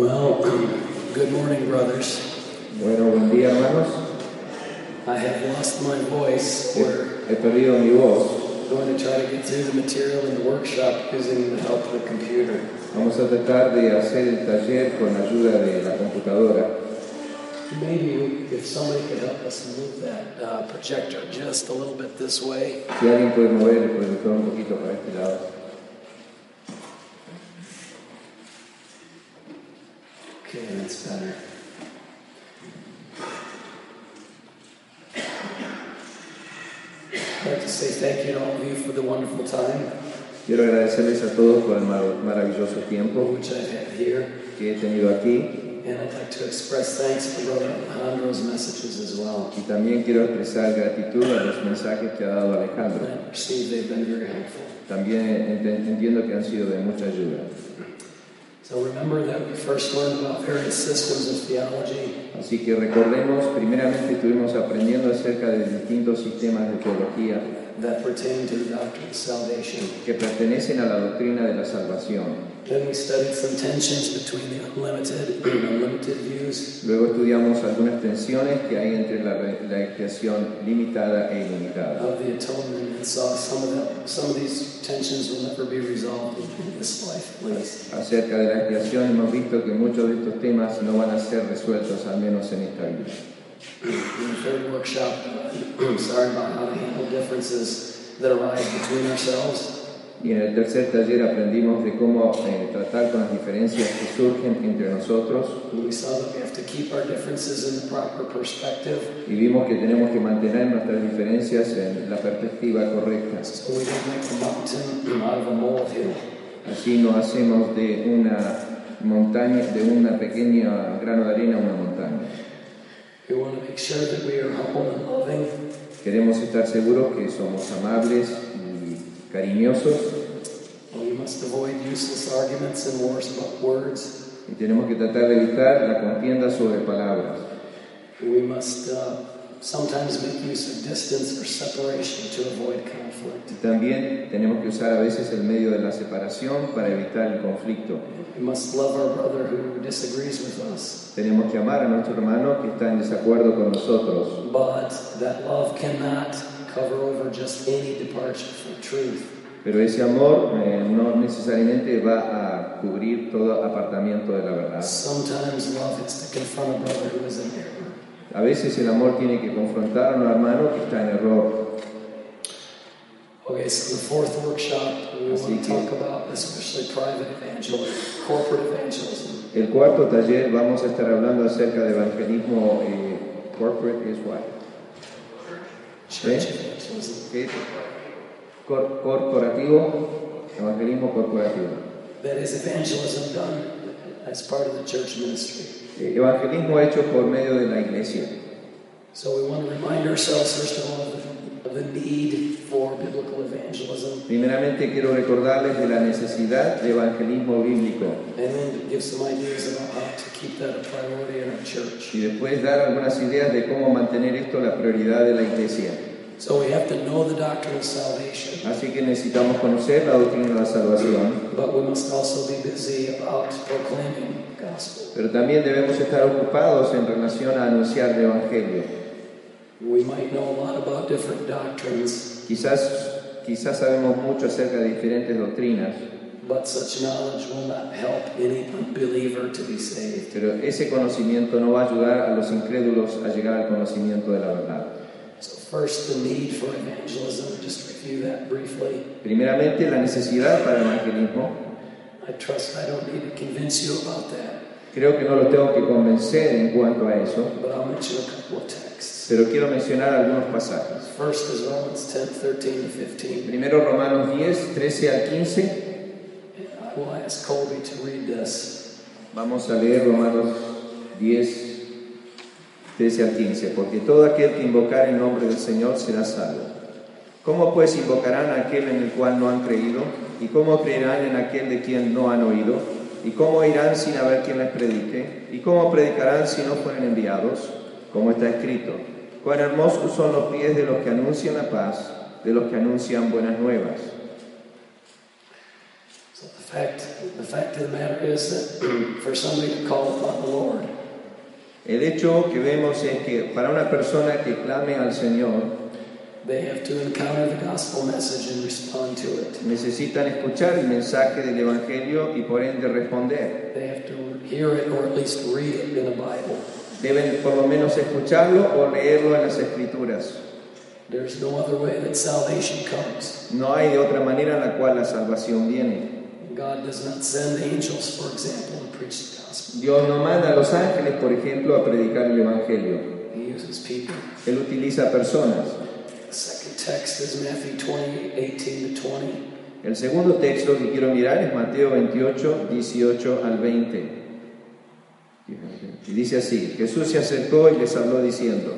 Well, good morning, brothers. bueno, buen día hermanos. I have lost my voice. He, he perdido mi voz. going to try to get through the material in the workshop using the help of the computer. Vamos a tratar de hacer el taller con ayuda de la computadora. Maybe if somebody could help us move that uh, projector just a little bit this way. Si alguien puede mover el proyector un poquito para este lado. Like to say thank you to all of you for the wonderful time Quiero agradecerles a todos por el mar- maravilloso tiempo which I've had here. que he tenido aquí And I'd like to express thanks for Brother Alejandro's messages as well. y también quiero expresar gratitud a los mensajes que ha dado Alejandro. I perceive they've been very helpful. También ent- entiendo que han sido de mucha ayuda. Así que recordemos, primeramente estuvimos aprendiendo acerca de distintos sistemas de teología that pertain to the doctrine of salvation. que pertenecen a la doctrina de la salvación. Then we studied some tensions between the unlimited and unlimited views. Luego estudiamos algunas tensiones que hay entre la, la expiación limitada e ilimitada. of the atonement and saw some of them, some of these tensions will never be resolved in this life, at least. Acerca de la expiación hemos visto que muchos de estos temas no van a ser resueltos, al menos en esta vida. Workshop, sorry about how to handle differences that arise between ourselves. Y en el tercer taller aprendimos de cómo eh, tratar con las diferencias que surgen entre nosotros y vimos que tenemos que mantener nuestras diferencias en la perspectiva correcta. Así no hacemos de una montaña, de una pequeña grano de arena una montaña. Queremos estar seguros que somos amables y cariñosos and we must avoid useless arguments and wars about words. y tenemos que tratar de evitar la contienda sobre palabras. We must uh, sometimes make use of distance or separation to avoid conflict. Y también tenemos que usar a veces el medio de la separación para evitar el conflicto. We must love our brother who disagrees with us, Tenemos que amar a nuestro hermano que está en desacuerdo con nosotros, but that love cannot cover over just any departure from truth. pero ese amor eh, no necesariamente va a cubrir todo apartamiento de la verdad. Sometimes love has to confront a brother who is in error. A veces el amor tiene que confrontar a un hermano que está en error. Okay, so the fourth workshop, we Así want to talk about especially private evangelism, corporate evangelism. El cuarto taller vamos a estar hablando acerca de evangelismo eh, corporate is what? Church ¿Eh? evangelism. Cor- corporativo, evangelismo corporativo. That is evangelism done as part of the church ministry. Eh, evangelismo hecho por medio de la iglesia. So we want to remind ourselves, first of all, Primeramente quiero recordarles de la necesidad de evangelismo bíblico and then to give some ideas about how to keep that a priority in our church. y después dar algunas ideas de cómo mantener esto la prioridad de la iglesia. So we have to know the doctrine of salvation, Así que necesitamos conocer la doctrina de la salvación, but we must also be busy about proclaiming the gospel. pero también debemos estar ocupados en relación a anunciar el evangelio. We might know a lot about different doctrines, Quizás, quizás sabemos mucho acerca de diferentes doctrinas, But such knowledge will not help any unbeliever to be saved. Pero ese conocimiento no va a ayudar a los incrédulos a llegar al conocimiento de la verdad. So, first, the need for evangelism. Just review that briefly. Primeramente, la necesidad para el evangelismo. I trust I don't need to convince you about that, Creo que no lo tengo que convencer en cuanto a eso, but I'll mention a couple of texts. Pero quiero mencionar algunos pasajes. First is Romans 10 13 to 15. Primero Romanos 10, 13 al 15. I will ask Colby to read this. Vamos a leer Romanos 10, 13 al 15. Porque todo aquel que invocar el nombre del Señor será salvo. ¿Cómo pues invocarán a aquel en el cual no han creído? ¿Y cómo creerán en aquel de quien no han oído? ¿Y cómo irán sin haber quien les predique? ¿Y cómo predicarán si no fueren enviados? Como está escrito, cuán hermosos son los pies de los que anuncian la paz, de los que anuncian buenas nuevas. So the fact, the fact of the matter is that for somebody to call upon the Lord, El hecho que vemos es que para una persona que clame al Señor, they have to encounter the gospel message and respond to it. necesitan escuchar el mensaje del Evangelio y por ende responder. They have to hear it or at least read it in the Bible. Deben por lo menos escucharlo o leerlo en las Escrituras. There's no other way that salvation comes. No hay de otra manera en la cual la salvación viene. God does not send angels, for example, and preach the gospel. Dios no manda a los ángeles, por ejemplo, a predicar el Evangelio. He uses people. Él utiliza personas. The second text is Matthew 20, 18 to 20. El segundo texto que quiero mirar es Mateo 28, 18 al 20. Y dice así, Jesús se acercó y les habló diciendo,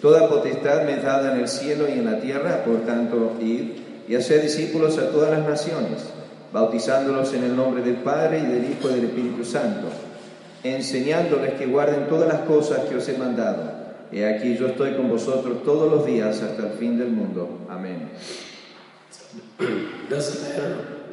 Toda potestad me es dada en el cielo y en la tierra, por tanto, id y haced discípulos a todas las naciones, bautizándolos en el nombre del Padre y del Hijo y del Espíritu Santo, enseñándoles que guarden todas las cosas que os he mandado. He aquí yo estoy con vosotros todos los días hasta el fin del mundo. Amén.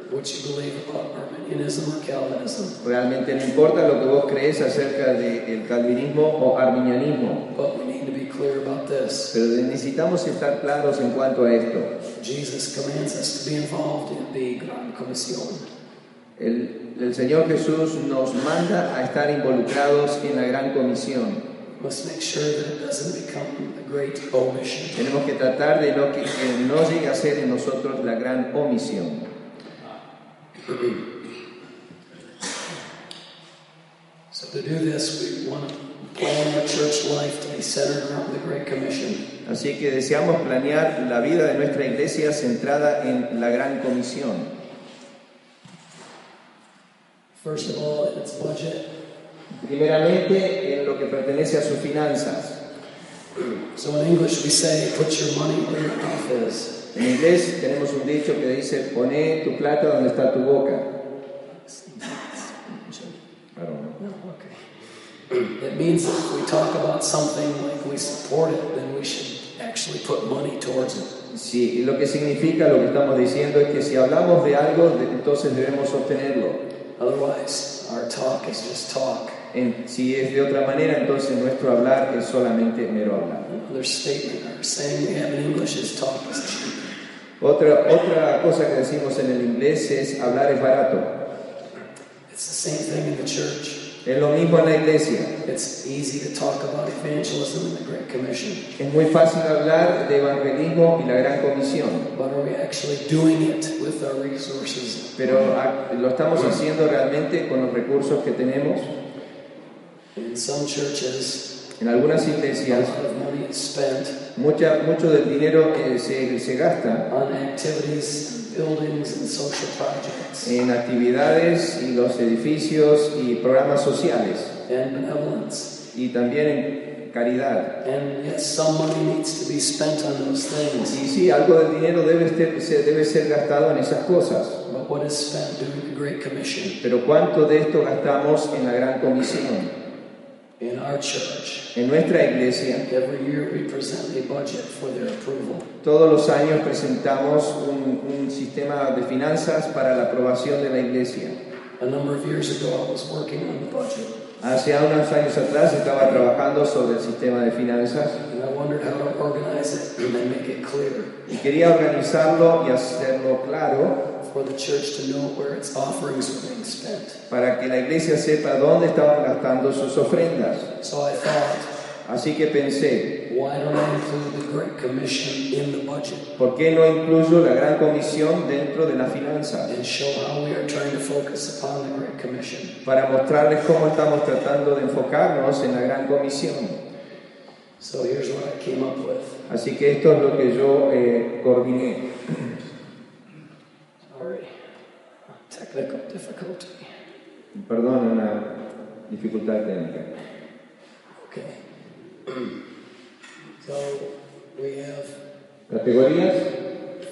Doesn't matter what you believe about Arminianism or Calvinism, Realmente no importa lo que vos crees acerca del calvinismo o arminianismo, but we need to be clear about this. pero necesitamos estar claros en cuanto a esto. Jesus commands us to be involved in the Gran Comisión. El, el Señor Jesús nos manda a estar involucrados en la gran comisión. Tenemos que tratar de no, que, que no llegue a ser en nosotros la gran omisión. So to do this, we want to plan our church life to be centered around the Great Commission. Así que deseamos planear la vida de nuestra iglesia centrada en la gran comisión. First of all, its budget. Primeramente en lo que pertenece a sus finanzas. So in English, we say, put your money where your mouth is. En inglés tenemos un dicho que dice, poné tu plata donde está tu boca. I don't know. No, okay. It means that if we talk about something like we support it, then we should actually put money towards it. Sí, y lo que significa, lo que estamos diciendo es que si hablamos de algo, entonces debemos sostenerlo. Otherwise, our talk is just talk. En- si es de otra manera, entonces nuestro hablar es solamente mero hablar. Another statement or saying we have in English is talk is cheap. Otra, otra cosa que decimos en el inglés es hablar es barato. It's the same thing in the church. Es lo mismo en la iglesia. It's easy to talk about evangelism and the Great Commission, Es muy fácil hablar de evangelismo y la gran comisión, but are we actually doing it with our resources? pero ah, lo estamos haciendo realmente con los recursos que tenemos. In some churches, En algunas iglesias, mucha, mucho del dinero eh, se, se gasta on activities, buildings, and social projects, en actividades y los edificios y programas sociales y también en caridad. And yes, some money needs to be spent on those things. Y sí, algo del dinero debe ser, se- debe ser gastado en esas cosas, But what is spent doing the Great Commission? pero ¿cuánto de esto gastamos en la gran comisión? In our church, En nuestra iglesia, every year we present a budget for their approval. todos los años presentamos un, un sistema de finanzas para la aprobación de la iglesia. A number of years ago, I was working on the budget, Hace unos años atrás estaba trabajando sobre el sistema de finanzas and I wondered how to organize it and then make it clear. y quería organizarlo y hacerlo claro for the church to know where its offerings were being spent. para que la iglesia sepa dónde estaban gastando sus ofrendas. So I thought, Así que pensé, why don't I include the Great Commission in the budget ¿por qué no incluyo la gran comisión dentro de la finanza? and show how we are trying to focus upon the Great Commission? Para mostrarles cómo estamos tratando de enfocarnos en la gran comisión. So here's what I came up with. Así que esto es lo que yo eh, coordiné. Sorry, technical difficulty. Perdón, una dificultad técnica. Okay. So we have Categorías,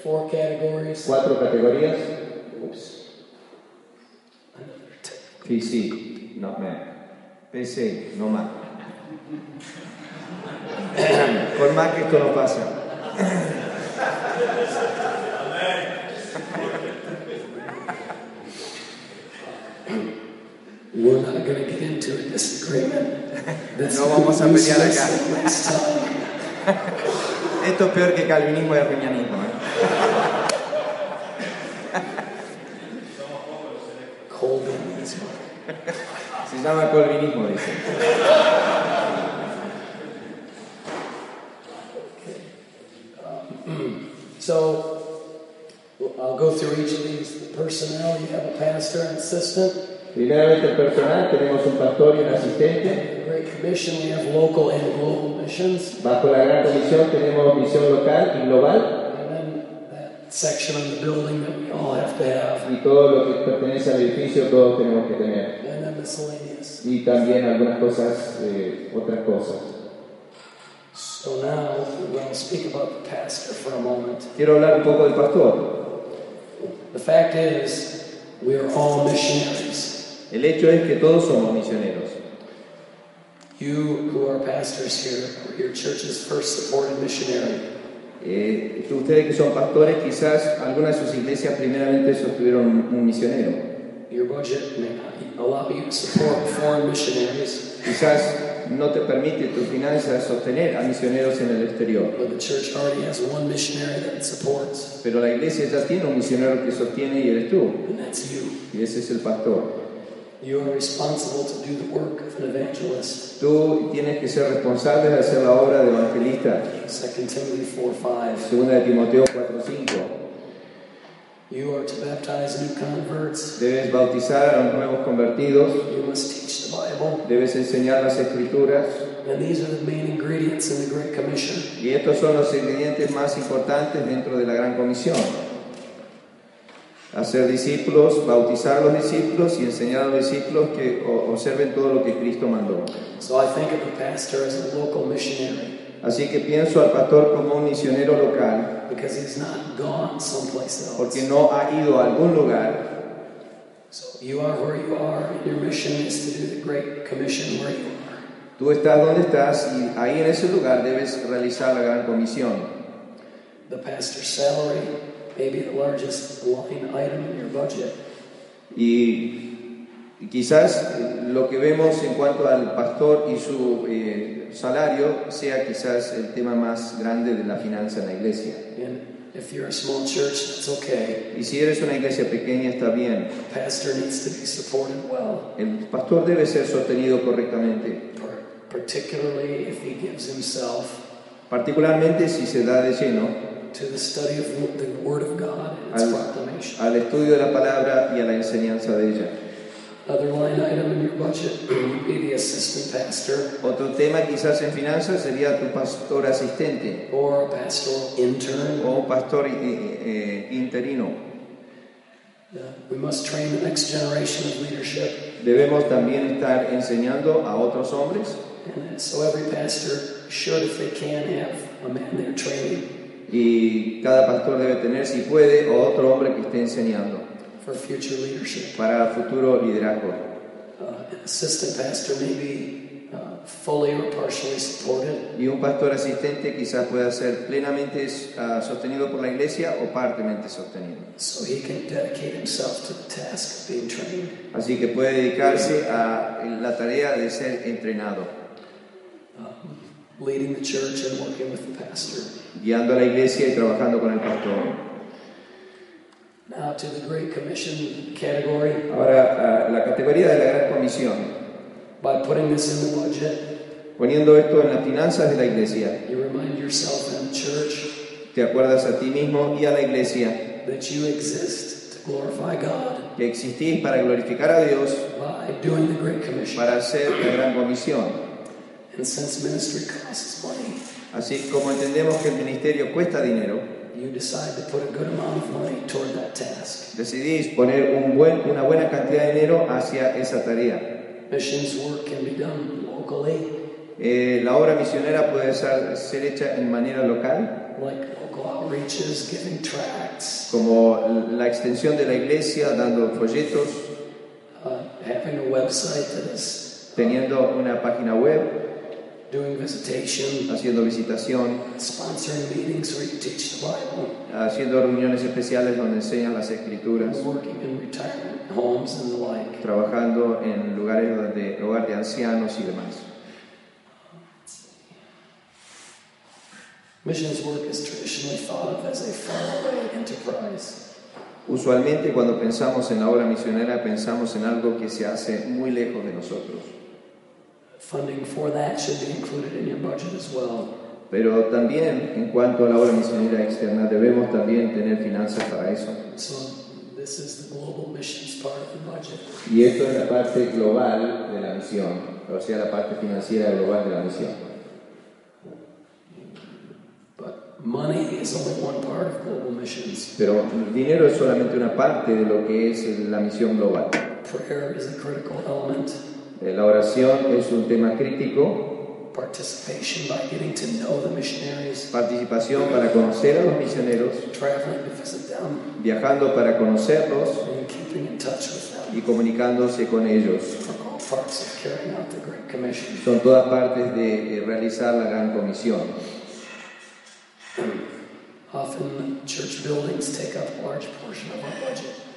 four categories. cuatro categorías. Oops. Another. PC, no Mac. PC, no Mac. Con Mac esto no pasa. We're not going to get into a disagreement. That's No vamos a pelear acá. useless waste time. Esto es peor que calvinismo y arminianismo. ¿eh? Colvinism. Se llama colvinismo, dice. So I'll go through each of these. The personnel, you have a pastor and assistant. Primeramente el personal, tenemos un pastor y un asistente. Bajo la gran comisión tenemos misión local y global And then that section of the building that we all have to have. y todo lo que pertenece al edificio todos tenemos que tener. And then miscellaneous. Y también algunas cosas, eh, otras cosas. So now we'll speak about the pastor for a moment. Quiero hablar un poco del pastor. The fact is, we are all missionaries. El hecho es que todos somos misioneros. You who are pastors here, your church's first supported missionary. Eh, ustedes que son pastores, quizás algunas de sus iglesias primeramente sostuvieron un misionero. Your budget may not allow you to support foreign missionaries, Quizás no te permite tus finanzas sostener a misioneros en el exterior. but the church already has one missionary that it supports, Pero la iglesia ya tiene un misionero que sostiene y eres tú. and that's you. Y ese es el pastor. You are responsible to do the work of an evangelist. Tú tienes que ser responsable de hacer la obra de evangelista. 2 Timothy 4 5. Segunda de Timoteo 4:5. You are to baptize new converts. Debes bautizar a los nuevos convertidos. You must teach the Bible. Debes enseñar las escrituras. And these are the main ingredients in the Great Commission. Y estos son los ingredientes más importantes dentro de la gran comisión. Hacer discípulos, bautizar a los discípulos y enseñar a los discípulos que observen todo lo que Cristo mandó. So I think of the pastor as a local missionary Así que pienso al pastor como un misionero local, because he's not gone someplace else. porque no ha ido a algún lugar. So you are where you are, and your mission is to do the Great Commission where you are. Tú estás donde estás y ahí en ese lugar debes realizar la gran comisión. The pastor's salary may be the largest line item in your budget, Y, quizás lo que vemos en cuanto al pastor y su eh, salario sea quizás el tema más grande de la finanza en la iglesia. and if you're a small church, that's okay. Y si eres una iglesia pequeña está bien. The pastor needs to be supported well, El pastor debe ser sostenido correctamente, par- particularly if he gives himself particularmente si se da de lleno to the study of the Word of God and its al, proclamation. al estudio de la palabra y a la enseñanza de ella. Other line item in your budget would be the assistant pastor Otro tema quizás en finanzas sería tu pastor asistente or a pastoral intern. o pastor eh, eh, interino. Uh, we must train the next generation of leadership, Debemos también estar enseñando a otros hombres and so every pastor should, if they can, have a man there training y cada pastor debe tener, si puede, o otro hombre que esté enseñando for future leadership. para futuro liderazgo. Uh, an assistant pastor may be uh, fully or partially supported. Y un pastor asistente quizás pueda ser plenamente ah, sostenido por la iglesia o partemente sostenido. So he can dedicate himself to the task of being trained. Así que puede dedicarse a la tarea de ser entrenado, leading the church and working with the pastor. guiando a la iglesia y trabajando con el pastor. Now to the Great Commission category. Ahora, a la categoría de la Gran Comisión. By putting this in the budget, Poniendo esto en las finanzas de la iglesia, you remind yourself and the church te acuerdas a ti mismo y a la iglesia that you exist to glorify God que existís para glorificar a Dios, by doing the Great Commission. para hacer la Gran Comisión. And since ministry costs money, Así como entendemos que el ministerio cuesta dinero, you decide to put a good amount of money toward that task. decidís poner un buen, una buena cantidad de dinero hacia esa tarea. Missions work can be done locally, Eh, la obra misionera puede ser, ser hecha en manera local, like local outreaches, giving tracts, como la extensión de la iglesia, dando folletos, uh, having a website that is teniendo una página web, doing visitation, haciendo visitación, sponsoring meetings where you teach the Bible, haciendo reuniones especiales donde enseñan las escrituras, working in retirement homes and the like. trabajando en lugares donde hogar de ancianos y demás. Missions work is traditionally thought of as a faraway enterprise. Usualmente cuando pensamos en la obra misionera pensamos en algo que se hace muy lejos de nosotros. Funding for that should be included in your budget as well. Pero también en cuanto a la obra misionera externa debemos también tener finanzas para eso. So this is the global missions part of the budget. Y esto es la parte global de la misión, o sea, la parte financiera global de la misión. But money is only one part of global missions. Pero el dinero es solamente una parte de lo que es la misión global. Prayer is a critical element. Eh, La oración es un tema crítico, Participation by getting to know the missionaries, participación para conocer a los misioneros, traveling to visit them, viajando para conocerlos and keeping in touch with them y comunicándose con ellos. are all parts of carrying out the Great Commission. Son todas partes de eh, realizar la gran comisión.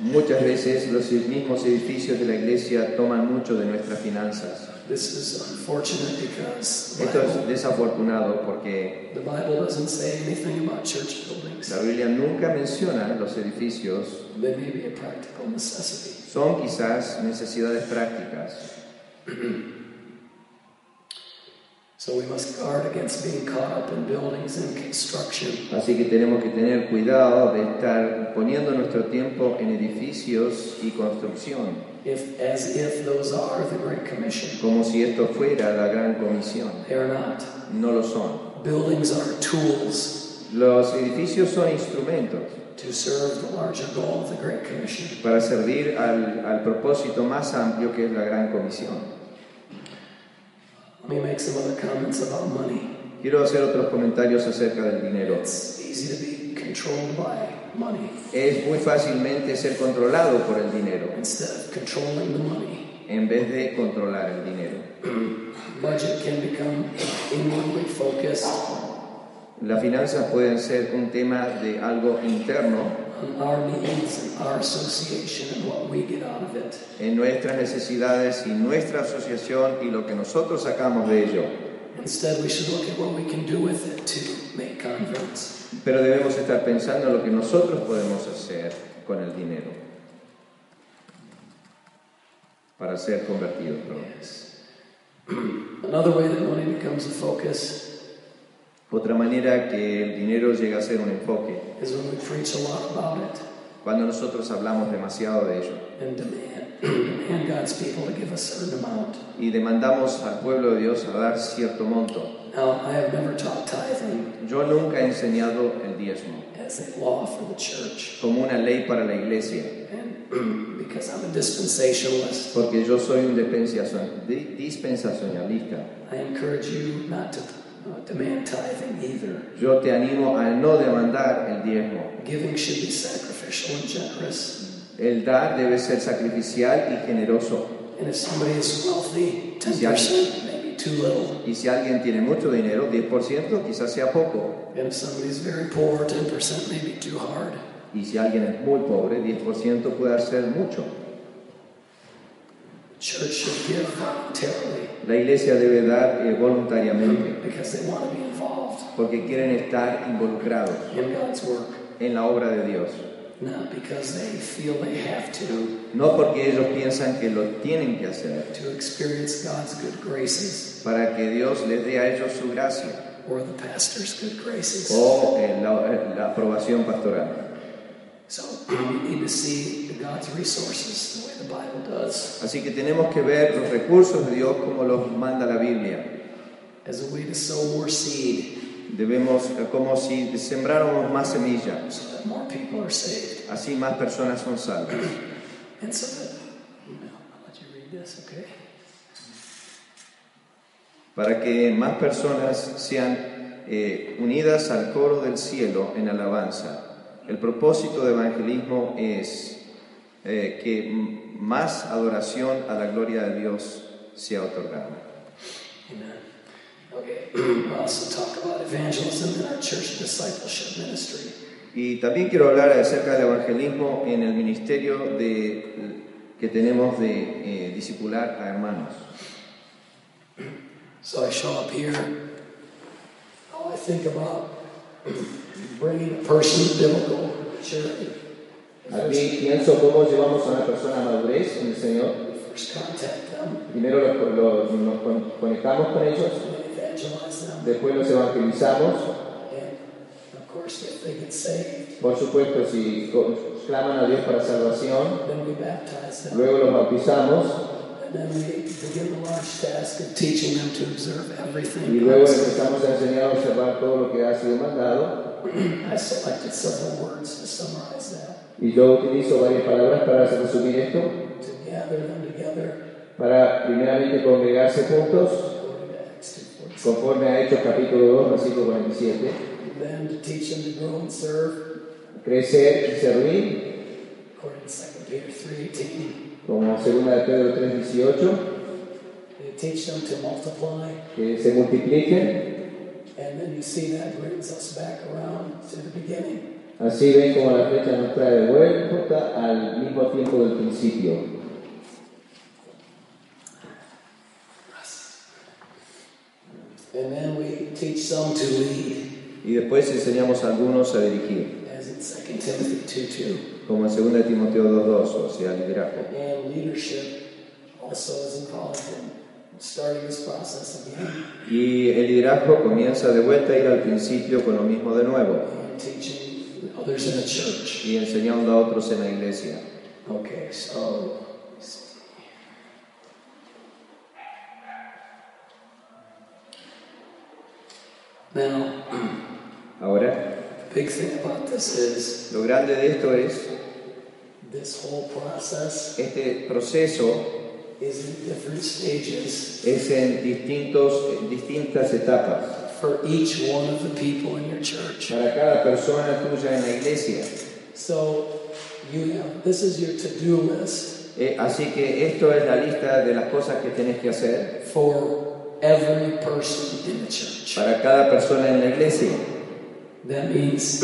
Muchas veces los mismos edificios de la iglesia toman mucho de nuestras finanzas. This is unfortunate because the Esto es Bible, desafortunado porque the Bible doesn't say anything about church buildings. la Biblia nunca menciona los edificios. They may be a practical necessity. Son quizás necesidades prácticas. So we must guard against being caught up in buildings and construction. Así que tenemos que tener cuidado de estar poniendo nuestro tiempo en edificios y construcción, If, as if those are the Great Commission. como si esto fuera la gran comisión. They are not. No lo son. Buildings are tools Los edificios son instrumentos to serve the larger goal of the Great Commission. para servir al, al propósito más amplio que es la gran comisión. Let me make some other comments about money. Quiero hacer otros comentarios acerca del dinero. It's easy to be controlled by money Es muy fácilmente ser controlado por el dinero instead of controlling the money. en vez de controlar el dinero. Budget can become inwardly focused Las finanzas pueden ser un tema de algo interno on our needs and our association and what we get out of it. en nuestras necesidades y nuestra asociación y lo que nosotros sacamos de ello. Instead, we should look at what we can do with it to make converts. Pero debemos estar pensando en lo que nosotros podemos hacer con el dinero para ser convertidos. Another way that money becomes a focus Otra manera que el dinero llega a ser un enfoque, is when we preach a lot about it cuando nosotros hablamos demasiado de ello and demand, demand God's people to give a certain amount. y demandamos al pueblo de Dios a dar cierto monto. Now, I have never taught tithing Yo nunca he enseñado el diezmo as a law for the church, como una ley para la iglesia, and because I'm a dispensationalist, porque yo soy un dispensacion- di- dispensacionalista. I encourage you not to demand tithing either. Yo te animo a no demandar el diezmo. Giving should be sacrificial and generous. El dar debe ser sacrificial y generoso. And if somebody is wealthy, Yeah. 10% maybe too little. Y si alguien tiene mucho dinero, 10% quizás sea poco. And if somebody's very poor, 10% may be too hard. Y si alguien es muy pobre, 10% puede ser mucho. Church should give voluntarily La iglesia debe dar eh, voluntariamente because they want to be involved porque quieren estar involucrados in God's work. en la obra de Dios. not because they feel they have to, no porque ellos piensan que lo tienen que hacer, to experience God's good graces para que Dios les dé a ellos su gracia or the pastor's good graces. o eh, la, la aprobación pastoral. So we need to see God's resources the way the Bible does Así que tenemos que ver los recursos de Dios como los manda la Biblia. as a way to sow more seed Debemos, eh, como si sembráramos más semilla, so that more people are saved. así más personas son salvas. And so that, no, I'll let you read this, okay? Para que más personas sean eh, unidas al coro del cielo en alabanza. El propósito de evangelismo es eh, que más adoración a la gloria de Dios sea otorgada. Amen. Okay, we'll also talk about evangelism in our church discipleship ministry. Y también quiero hablar acerca del evangelismo en el ministerio de, que tenemos de eh, discipular a hermanos. So I show up here. How I think about bringing a person to biblical maturity. Aquí pienso cómo llevamos a una persona a madurez en el Señor. Primero los- los- nos con- conectamos con ellos, después los evangelizamos. Por supuesto, si claman a Dios para salvación, luego los bautizamos y luego empezamos a enseñar a observar todo lo que ha sido mandado. I selected several words to summarize that. Y yo utilizo varias palabras para resumir esto. To gather them together, Para primeramente congregarse juntos, according to Acts 2:46. conforme a Hechos capítulo 2, versículo 47. Then to teach them to grow and serve, Crecer y servir, according to 2 Peter 3:18. como 2 de Pedro 3:18, They teach them to multiply, que se multipliquen. Así ven como la flecha nos trae de vuelta al mismo tiempo del principio. And then we teach some to lead, Y después enseñamos a algunos a dirigir, as in 2 Timothy 2:2. como en 2 de Timoteo 2.2, o sea, liderazgo. And leadership also is involved in Y el liderazgo comienza de vuelta a ir al principio con lo mismo de nuevo. Y enseñando a otros en la iglesia. Okay, so now Ahora, the big thing about this is lo grande de esto es, this whole process este proceso is in different stages es en distintos, en distintas etapas for each one of the people in your church. para cada persona tuya en la iglesia. So you have this is your to-do list Eh, así que esto es la lista de las cosas que tenés que hacer for every person in the church. para cada persona en la iglesia. That means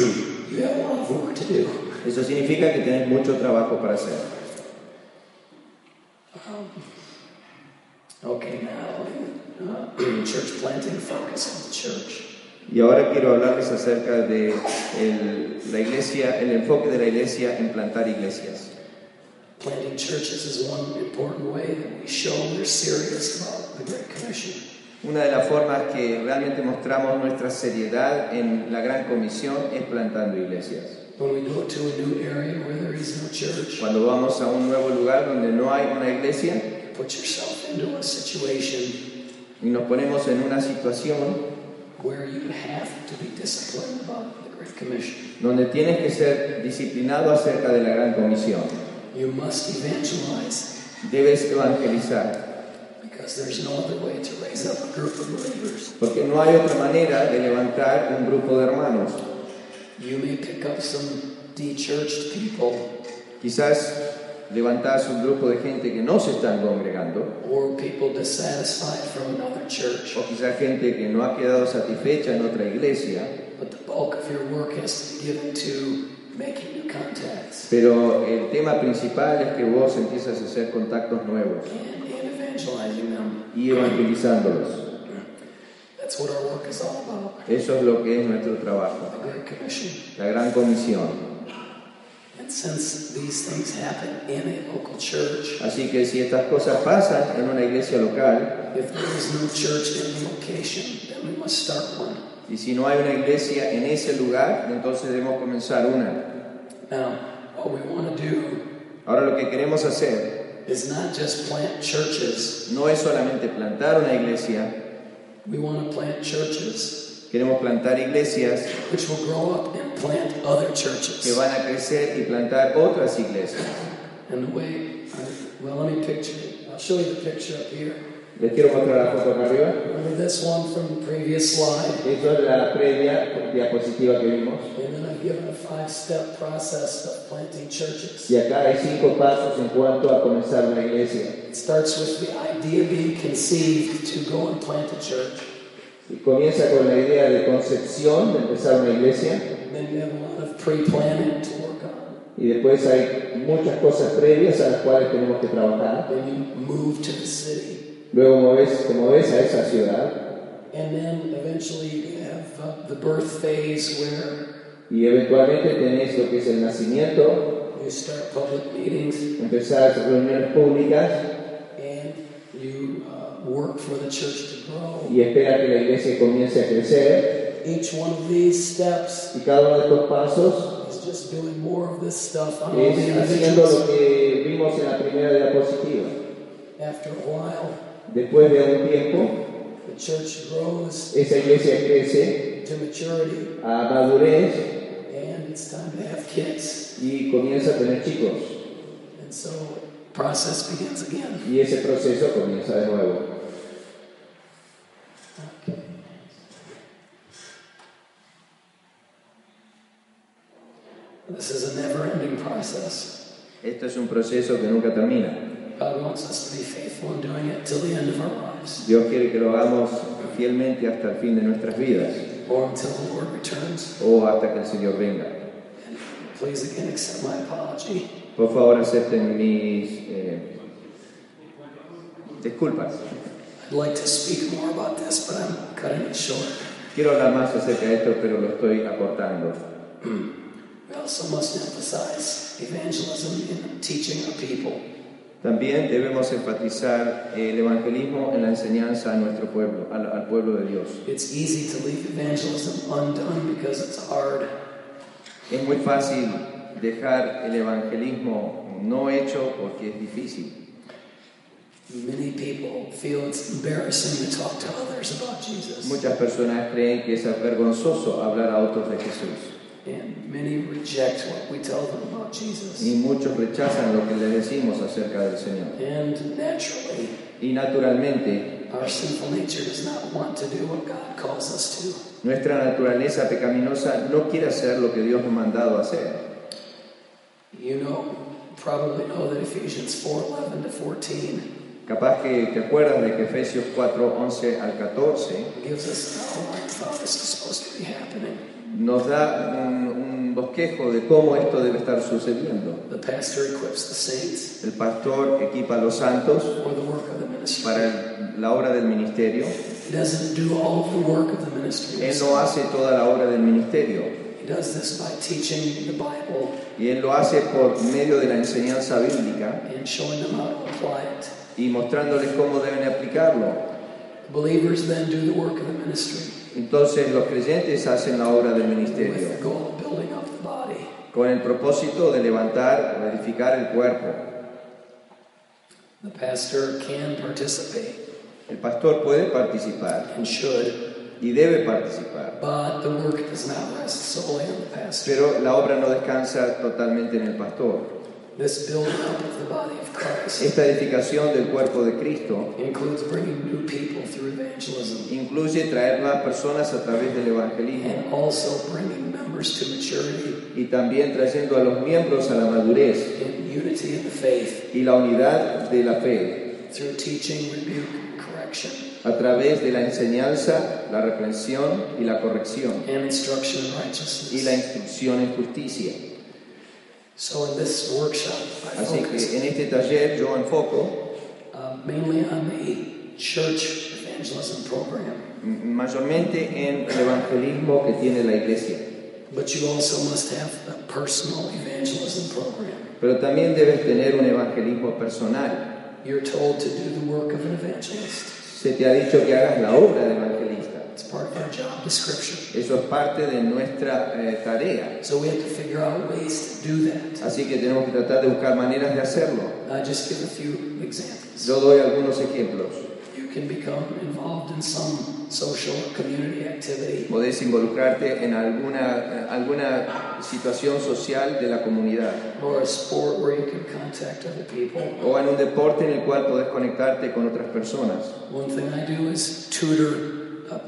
you have a lot of work to do. Eso significa que tenés mucho trabajo para hacer. Okay, now church planting focus on the church. Y ahora quiero hablarles acerca de el- la iglesia, el enfoque de la iglesia en plantar iglesias. Planting churches is one important way that we show we're serious about the Great Commission. Una de las formas que realmente mostramos nuestra seriedad en la gran comisión es plantando iglesias. When we go to a new area where there is no church, Cuando vamos a un nuevo lugar donde no hay una iglesia put yourself into a situation y nos ponemos en una situación donde tienes que ser disciplinado acerca de la gran comisión. You must evangelize Debes evangelizar, porque no hay otra manera de levantar un grupo de hermanos. You may pick up some de-churched people. Quizás levantás un grupo de gente que no se están congregando, or people dissatisfied from another church, o quizás gente que no ha quedado satisfecha en otra iglesia, but the bulk of your work has to be given to making new contacts. Pero el tema principal es que vos empiezas a hacer contactos nuevos. And, and evangelizing them. y evangelizándolos. That's what our work is all about. Eso es lo que es nuestro trabajo, The Great Commission. la gran comisión. And since these things happen in a local church, Así que si estas cosas pasan en una iglesia local, if there is no church in the location, then we must start one. y si no hay una iglesia en ese lugar, entonces debemos comenzar una. Now, what we want to do Ahora lo que queremos hacer is not just plant churches. no es solamente plantar una iglesia, We want to plant churches queremos plantar iglesias which will grow up and plant other que churches. van a crecer y plantar otras iglesias. And the way, well, let me picture it. I'll show you the picture up here. Les quiero mostrar la foto acá arriba. Remember this one from the previous slide? Es la previa diapositiva que vimos. And then I've given a five step process of planting churches. Y acá hay cinco pasos en cuanto a comenzar una iglesia. It starts with the idea being conceived to go and plant a church. Y comienza con la idea de concepción, de empezar una iglesia. Then you have a lot of pre planning to work on. Y después hay muchas cosas previas a las cuales tenemos que trabajar. Then you move to the city. Luego moves, te moves a esa ciudad. And then eventually you have uh, the birth phase where Y eventualmente tenés lo que es el nacimiento, you start public meetings reuniones públicas and you uh, work for the church to grow. y espera que la iglesia comience a crecer. Each one of these steps Y cada uno de estos pasos is just doing more of this stuff on es haciendo lo que vimos en la primera diapositiva. After a while, Después de un tiempo, the church grows esa iglesia crece to maturity a madurez and it's time to have kids. y comienza a tener chicos. And so process begins again. Y ese proceso comienza de nuevo. Okay. This is a never-ending process. Esto es un proceso que nunca termina. God wants us to be faithful in doing it till the end of our lives, Dios quiere que lo hagamos fielmente hasta el fin de nuestras vidas or until the Lord returns. o hasta que el Señor venga. Please again accept my apology. Por favor, acepten mis eh, disculpas. I'd like to speak more about this, but I'm cutting it short. Quiero hablar más acerca de esto, pero lo estoy acortando. We also must emphasize evangelism in teaching our people. También debemos enfatizar el evangelismo en la enseñanza a nuestro pueblo, al, al pueblo de Dios. It's easy to leave evangelism undone because it's hard. Es muy fácil dejar el evangelismo no hecho porque es difícil. Many people feel it's embarrassing to talk to others about Jesus. Muchas personas creen que es vergonzoso hablar a otros de Jesús And many reject what we tell them about Jesus. y muchos rechazan lo que les decimos acerca del Señor. And naturally, Y naturalmente, our sinful nature does not want to do what God calls us to. nuestra naturaleza pecaminosa no quiere hacer lo que Dios nos ha mandado a hacer. You know, probably know that Ephesians 4 11 to 14 Capaz que te acuerdas de que Efesios 4, 11 al 14 nos da un, un bosquejo de cómo esto debe estar sucediendo. The pastor equips the saints El pastor equipa a los santos for the work of the ministry. para el- la obra del ministerio. He doesn't do all of the work of the ministry. Él no hace toda la obra del ministerio He does this by teaching the Bible y él lo hace por medio de la enseñanza bíblica and showing them how to apply it. y mostrándoles cómo deben aplicarlo. Believers then do the work of the ministry Entonces los creyentes hacen la obra del ministerio con el propósito de levantar o edificar el cuerpo. The pastor can participate El pastor puede participar and should, y debe participar, pero la obra no descansa totalmente en el pastor. This building up of the body of Christ Esta edificación del cuerpo de Cristo includes bringing new people through evangelism incluye traer más personas a través del evangelismo and also bringing members to maturity y también trayendo a los miembros a la madurez in unity in the faith y la unidad de la fe through teaching, rebuke, and correction, a través de la enseñanza, la reprensión y la corrección and instruction in y la righteousness. instrucción en justicia. So in this workshop, I Así focus que en este taller yo enfoco uh, mainly on the church evangelism program. mayormente en el evangelismo que tiene la iglesia. But you also must have a personal evangelism program. Pero también debes tener un evangelismo personal. You're told to do the work of an evangelist. Se te ha dicho que hagas la obra de evangelista. It's part of our job description. Eso es parte de nuestra eh, tarea. So we have to figure out ways to do that. Así que tenemos que tratar de buscar maneras de hacerlo. I just give a few examples. Yo doy algunos ejemplos. You can become involved in some social or community activity. Podés involucrarte en alguna, alguna situación social de la comunidad or a sport where you can contact other people. o en un deporte en el cual podés conectarte con otras personas. One thing I do is tutor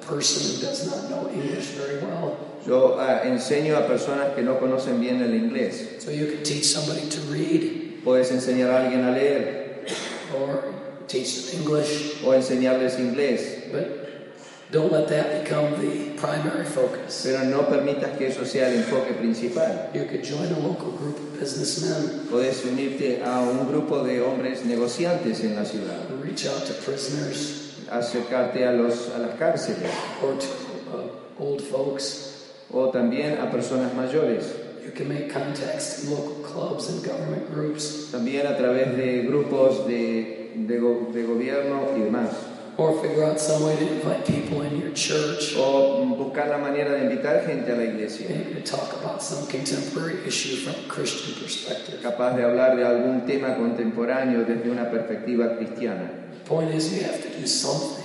person who does not know English very well. Yo ah, enseño a personas que no conocen bien el inglés. So you can teach somebody to read Puedes enseñar a alguien a leer or teach them English, o enseñarles inglés, but don't let that become the primary focus. pero no permitas que eso sea el enfoque principal. You could join a local group of businessmen Puedes unirte a un grupo de hombres negociantes en la ciudad, reach out to prisoners acercarte a, los, a las cárceles or to uh, old folks. o también a personas mayores. You can make contacts in local clubs and government groups, También a través de grupos de, de, go- de gobierno y demás. or figure out some way to invite people in your church O buscar la manera de invitar gente a la iglesia. maybe to talk about some contemporary issue from a Christian perspective. Capaz de hablar de algún tema contemporáneo desde una perspectiva cristiana. The point is, you have to do something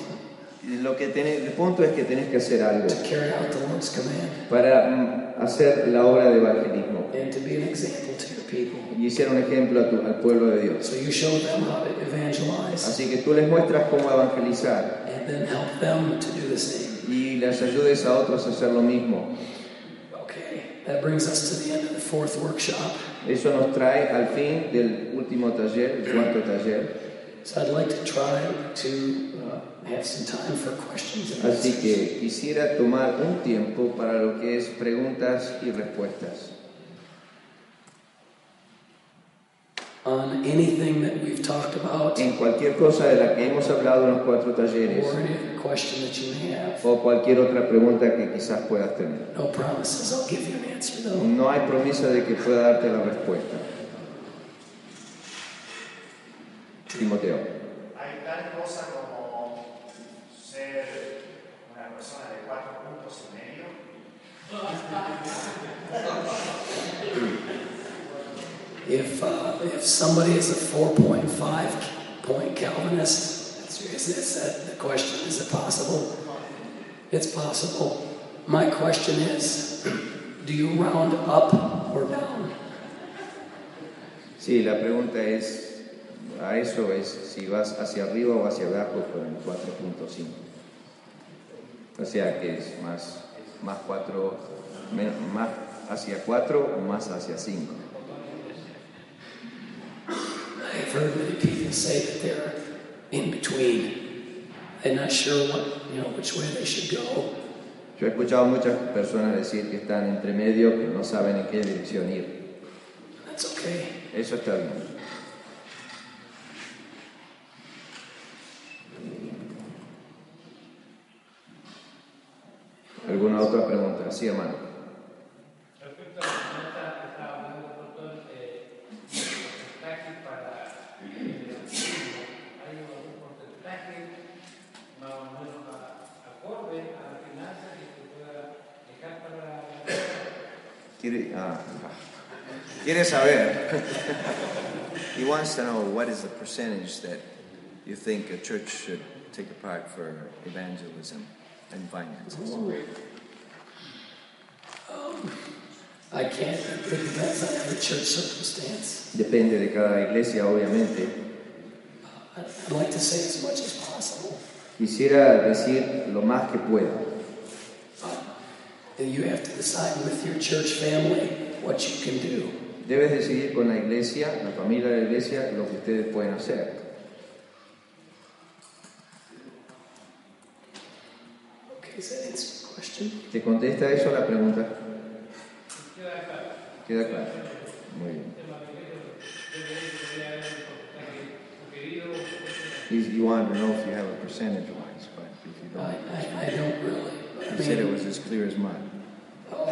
Lo que tenés- el punto es que tenés que hacer algo to carry out the Lord's command para mm, hacer la obra de evangelismo and to be an example to your people. y ser un ejemplo a tu- al pueblo de Dios. So you show them how to evangelize Así que tú les muestras cómo evangelizar and then help them to do the same. y les ayudes a otros a hacer lo mismo. Okay, that brings us to the end of the fourth workshop. Eso nos trae al fin del último taller, el cuarto taller. So I'd like to try to uh, have some time for questions and Así que quisiera tomar un tiempo para lo que es preguntas y respuestas. on anything that we've talked about En cualquier cosa de la que hemos hablado en los cuatro talleres or any other question that you may have. o cualquier otra pregunta que quizás puedas tener. No promises. I'll give you an answer though. No hay promesa de que pueda darte la respuesta. Timoteo. Hay tal cosa como ser una persona de cuatro puntos y medio. If uh, if somebody is a 4.5 point Calvinist, that's, is, is that the question? Is it possible? It's possible. My question is, do you round up or down? Sí, la pregunta es, a eso es si vas hacia arriba o hacia abajo con el 4.5. O sea que es más, más 4, más hacia 4 o más hacia 5. I've heard many people say that they're in between. They're not sure what you know which way they should go. Yo he escuchado muchas personas decir que están entre medio, que no saben en qué dirección ir. That's okay. Eso está bien. ¿Alguna otra pregunta? Sí, hermano. Respecto a la pregunta que estaba hablando, doctor, eh, porcentaje para el autismo, ¿hay algún porcentaje más o menos a- acorde a las finanzas que se pueda dejar para la Quiere, ah, quiere saber. He wants to know what is the percentage that you think a church should take apart for evangelism and finances. I can't. It depends on every church circumstance. Depende de cada iglesia, obviamente. I'd like to say as much as possible. Quisiera decir lo más que pueda. You have to decide with your church family what you can do. Debes decidir con la iglesia, la familia de la iglesia, lo que ustedes pueden hacer. ¿Te contesta eso la pregunta? queda claro. ¿Queda claro? Muy bien. El tema de que debería haber un porcentaje sugerido. You, you wanted to know if you have a percentage wise, but if you don't, I, I don't really. I He said it was as clear as mud. oh,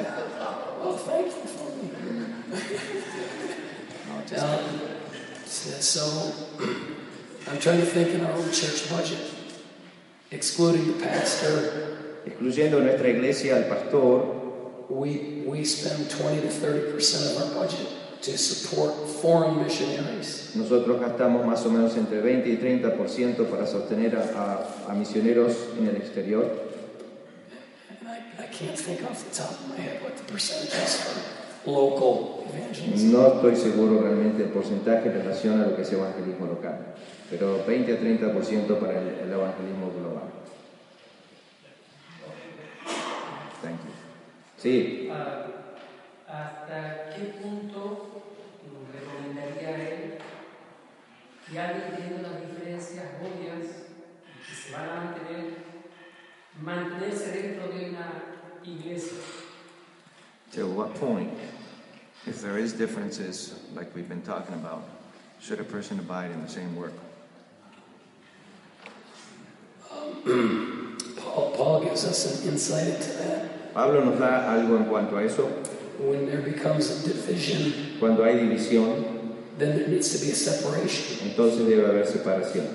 Oh, thank you for me. No, Um, so, I'm trying to think in our own church budget, excluding the pastor, Excluyendo en nuestra iglesia al pastor, we, we spend 20 to 30 percent of our budget to support foreign missionaries. nosotros gastamos más o menos entre 20 y 30% para sostener a, a- a misioneros en el exterior. And I, I can't think off the top of my head what the percentage is for local evangelism. No estoy seguro realmente del porcentaje en relación a lo que es evangelismo local, pero 20 a 30% para el, el evangelismo global. Sí, ¿Hasta qué punto recomendaría él que alguien teniendo las diferencias obvias que se van a mantener, mantenerse dentro de una iglesia? To what point, if there is differences, like we've been talking about, should a person abide in the same work? Um, Paul, Paul gives us an insight into that. Pablo nos da algo en cuanto a eso. When there becomes a division, Cuando hay división, then there needs to be a separation. entonces debe haber separación.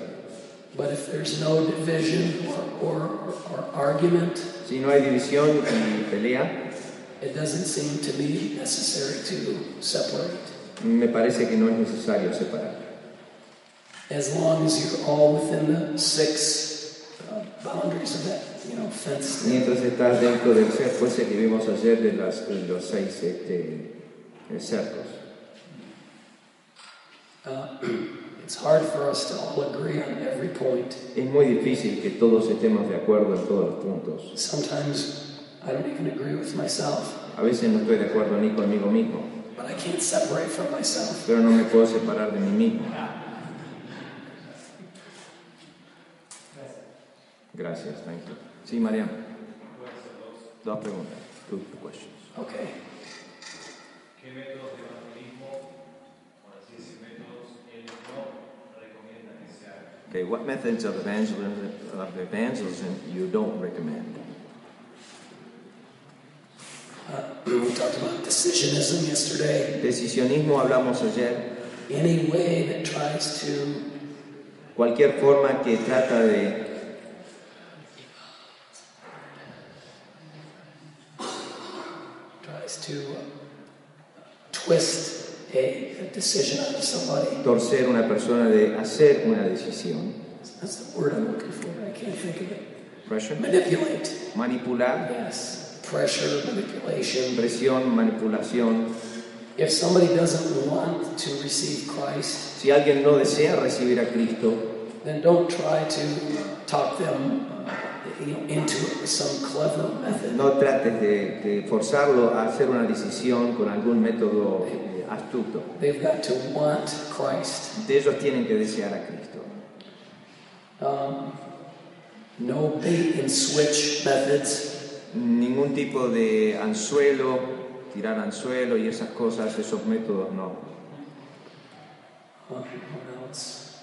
But if there's no division or, or, or argument, Si no hay división y pelea, it doesn't seem to be necessary to separate. me parece que no es necesario separar. As long as you're all within the six uh, boundaries of that, Mientras estás dentro del cerco ese que vimos ayer de, las, de los seis este, cercos. Es muy difícil que todos estemos de acuerdo en todos los puntos. Sometimes I don't even agree with myself, A veces no estoy de acuerdo ni conmigo mismo, but I can't separate from myself. pero no me puedo separar de mí mismo. Gracias, thank you. Sí, Mariam. Dos preguntas. Two questions. Okay. ¿Qué métodos de evangelismo, por así decir, métodos él no recomienda que se hagan? Okay, what methods of evangelism, of evangelism you don't recommend? Uh, we talked about decisionism yesterday. Decisionismo hablamos ayer. Any way that tries to Cualquier forma que trata de tries to twist a, decision out of somebody. torcer una persona de hacer una decisión. That's the word I'm looking for. I can't think of it. Pressure. Manipulate. Manipular. Yes. Pressure, manipulation. Presión, manipulación. If somebody doesn't want to receive Christ, Si alguien no desea recibir a Cristo, then don't try to talk them into some clever method. no trates de, de forzarlo a hacer una decisión con algún método eh, astuto. They've got to want Christ. De ellos tienen que desear a Cristo. Um, no bait and switch methods. Ningún tipo de anzuelo, tirar anzuelo y esas cosas, esos métodos no. Uh, what else?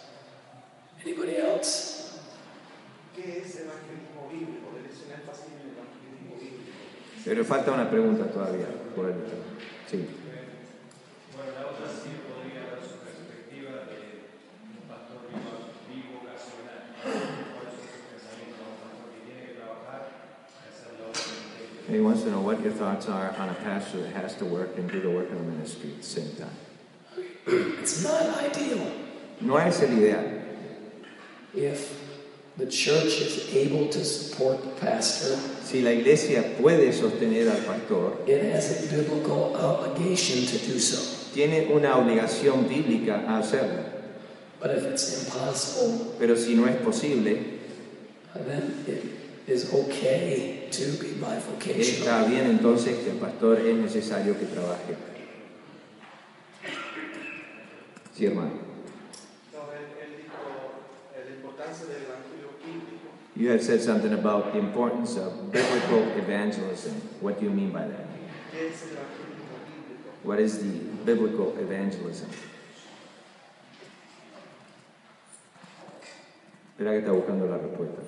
Anybody else? ¿Qué es evangelismo bíblico? Debe ser énfasis en el evangelismo bíblico. Pero falta una pregunta todavía. Por el, sí. Bueno, la otra sí podría dar su perspectiva de un pastor vivo, bivocacional. ¿Cuáles son sus pensamientos de un pastor que tiene que trabajar y hacer la obra del ministerio? He wants to know what your thoughts are on a pastor that has to work and do the work of the ministry at the same time. It's not ideal No es el ideal. if the church is able to support the pastor. Si la iglesia puede sostener al pastor, It has a biblical obligation to do so. tiene una obligación bíblica a hacerlo. But if it's impossible, Pero si no es posible, then it is okay to be está bien entonces que el pastor es necesario que trabaje. Sí, hermano. No, él, él dijo eh, la importancia del evangelio bíblico. You had said something about the importance of biblical evangelism. What do you mean by that? ¿Qué es el evangelismo bíblico? What is the biblical evangelism? Espera que está buscando la respuesta.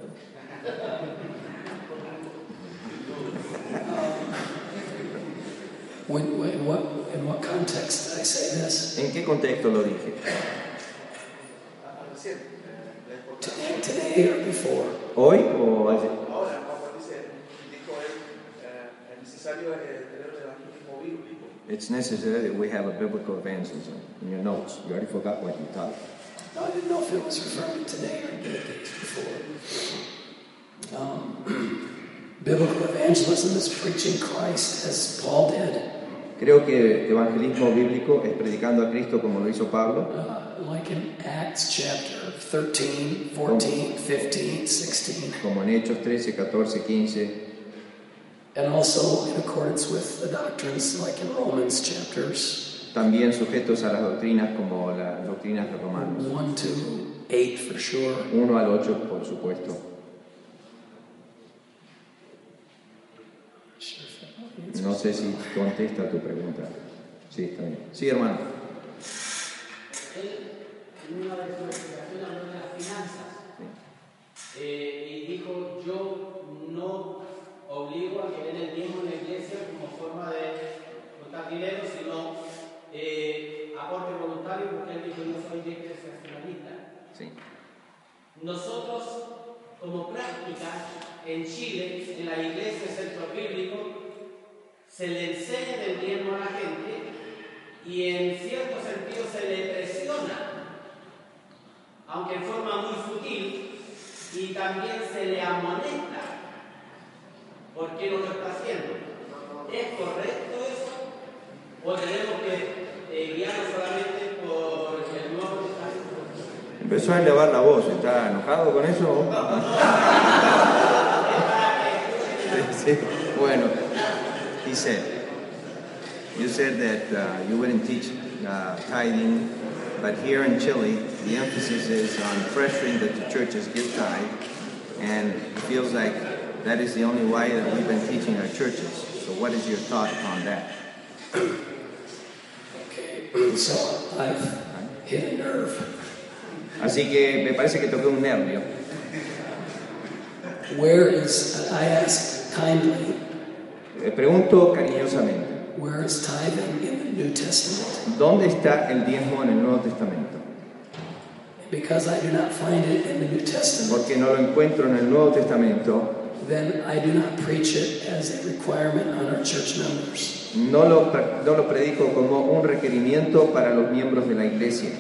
When, when, what, in what context did I say this? ¿En qué contexto lo dije? Recién, la importancia. Today, today or before? ¿Hoy o ayer? Ahora, cuando dice, dijo eh, es necesario eh, tener un evangelismo bíblico. It's necessary that we have a biblical evangelism. In your notes, you already forgot what you taught. No, I didn't know if it was referring to today or the days before. Um, biblical evangelism is preaching Christ as Paul did. Creo que evangelismo bíblico es predicando a Cristo como lo hizo Pablo, Uh, like in Acts chapter 13, 14, 15, 16, como en Hechos 13, 14, 15, and also in accordance with the doctrines like in Romans chapters también sujetos a las doctrinas como las doctrinas de Romanos. 1 to 8 for sure. 1 al 8, por supuesto. Sure if that answers. No sé si contesta tu pregunta. Sí, está bien. Sí, hermano. Él, en una de sus explicaciones, habló de las finanzas. Eh, y dijo, yo no obligo a que den el diezmo en la iglesia como forma de juntar dinero, sino eh, aporte voluntario, porque él dijo, yo soy discrecionalista. Sí. Nosotros, como práctica en Chile, en la iglesia centro bíblico, se le enseña el diezmo a la gente y en cierto sentido se le presiona, aunque en forma muy sutil, y también se le amonesta por qué no lo está haciendo. ¿Es correcto eso? ¿O tenemos que eh, guiarnos solamente por el Nuevo Testamento? Empezó a elevar la voz. ¿Está enojado con eso? Sí, sí. Bueno, he said, you said that uh, you wouldn't teach uh, tithing, but here in Chile, the emphasis is on pressuring that the churches give tithe, and it feels like that is the only way that we've been teaching our churches. So what is your thought upon that? Okay, so I've hit a nerve. Así que me parece que toqué un nervio. Where is, I ask kindly, Le pregunto cariñosamente, where is tithing in the New Testament? ¿dónde está el diezmo en el Nuevo Testamento? Because I do not find it in the New Testament, Porque no lo encuentro en el Nuevo Testamento, then I do not preach it as a requirement on our church members. no lo, pre- no lo predico como un requerimiento para los miembros de la iglesia.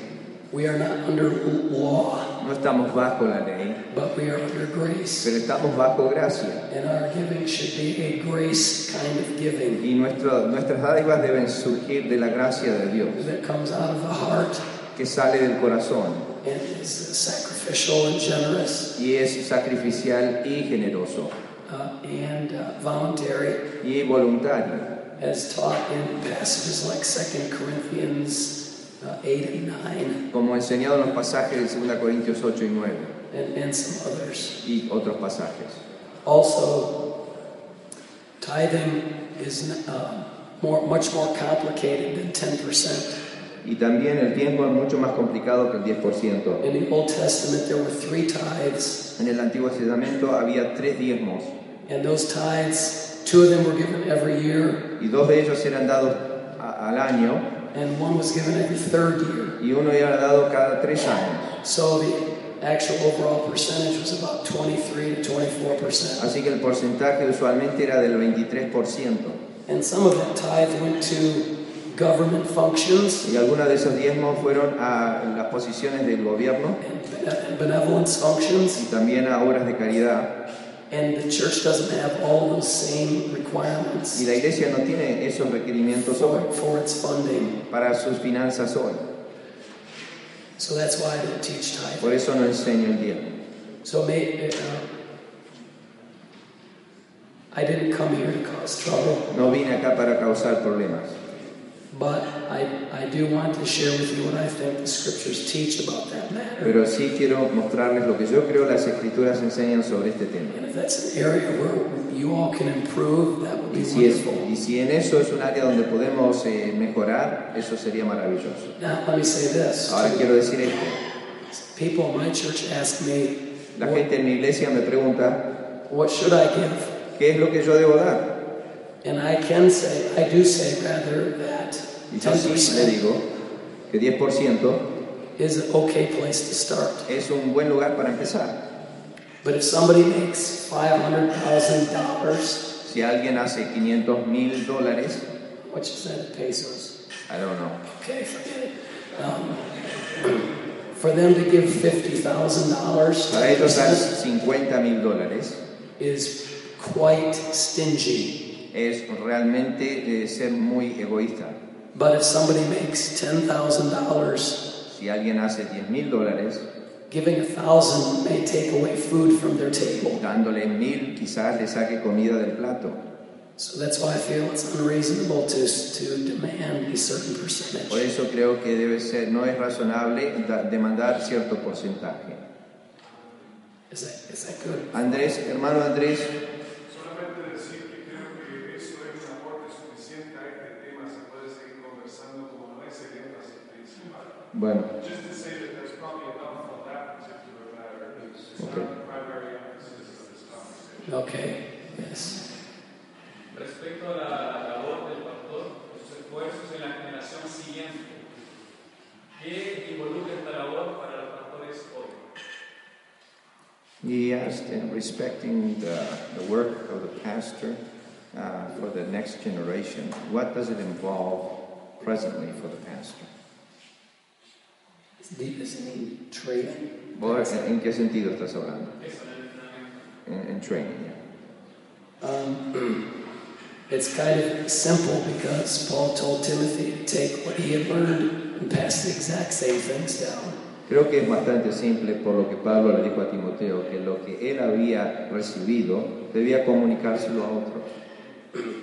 We are not under law, No estamos bajo la ley, but we are under grace. pero estamos bajo gracia. And our giving should be a grace kind of giving Y nuestro- nuestras dádivas deben surgir de la gracia de Dios, that comes out of the heart que sale del corazón and is sacrificial and generous y es sacrificial y generoso uh, and uh, voluntary, y voluntario, as taught in passages like 2 Corinthians 8 and 9 como enseñado en los pasajes de 2 Corintios 8 y 9 and, and some others. y otros pasajes. Also, tithing is uh, more, much more complicated than 10%. Y también el diezmo es mucho más complicado que el 10%. In the Old Testament, there were three tithes, En el Antiguo Testamento había tres diezmos and those tithes, two of them were given every year, y dos de ellos eran dados a- al año and one was given every third year. y uno era dado cada tres años. So the actual overall percentage was about 23 to 24%. Así que el porcentaje usualmente era del 23%. And some of that tithe went to government functions Y algunos de esos diezmos fueron a las posiciones del gobierno and bene- benevolence functions. y también a obras de caridad. And the church doesn't have all those same Y requirements la iglesia no tiene esos requerimientos hoy for, its funding. para sus finanzas hoy. So that's why I don't teach tithing. Por eso no enseño el diezmo. So may, uh, I didn't come here to cause trouble, No vine acá para causar problemas. Pero sí quiero mostrarles lo que yo creo las escrituras enseñan sobre este tema. And if that's an area where you all can improve, that would be Y si, es, wonderful. y si en eso es un área donde podemos eh, mejorar, eso sería maravilloso. Now, let me say this. Ahora quiero decir esto. People in my church ask me, La gente en mi iglesia me pregunta, what should I give? ¿qué es lo que yo debo dar? And I can say, I do say rather that Sí le 10% digo que 10% is an okay place to start. es un buen lugar para empezar. But if somebody makes $500,000, Si alguien hace 500 mil dólares, which is that pesos? I don't know, Okay, forget it. Um, for them to give $50,000 para ellos dar 10% 50 mil dólares is quite stingy. es realmente eh, ser muy egoísta. But if somebody makes $10,000, Si alguien hace 10 mil dólares, giving a thousand may take away food from their table. dándole mil quizás le saque comida del plato. So that's why I feel it's unreasonable to, to demand a certain percentage. Por eso creo que debe ser, no es razonable da- demandar cierto porcentaje. Is that, is that good? Andrés, hermano Andrés, it's Okay. not the primary emphasis of this conversation. Okay, yes. Respecto a la labor del pastor, sus esfuerzos en la generación siguiente, ¿qué involucra esta labor para los pastores hoy? He asked, in respecting the, the work of the pastor uh, for the next generation, what does it involve presently for the pastor? En, en qué sentido estás hablando? En. En, training. yeah. Um, it's kind of simple because Paul told Timothy to take what he had learned and pass the exact same things down. Creo que es bastante simple por lo que Pablo le dijo a Timoteo, que lo que él había recibido debía comunicárselo a otro.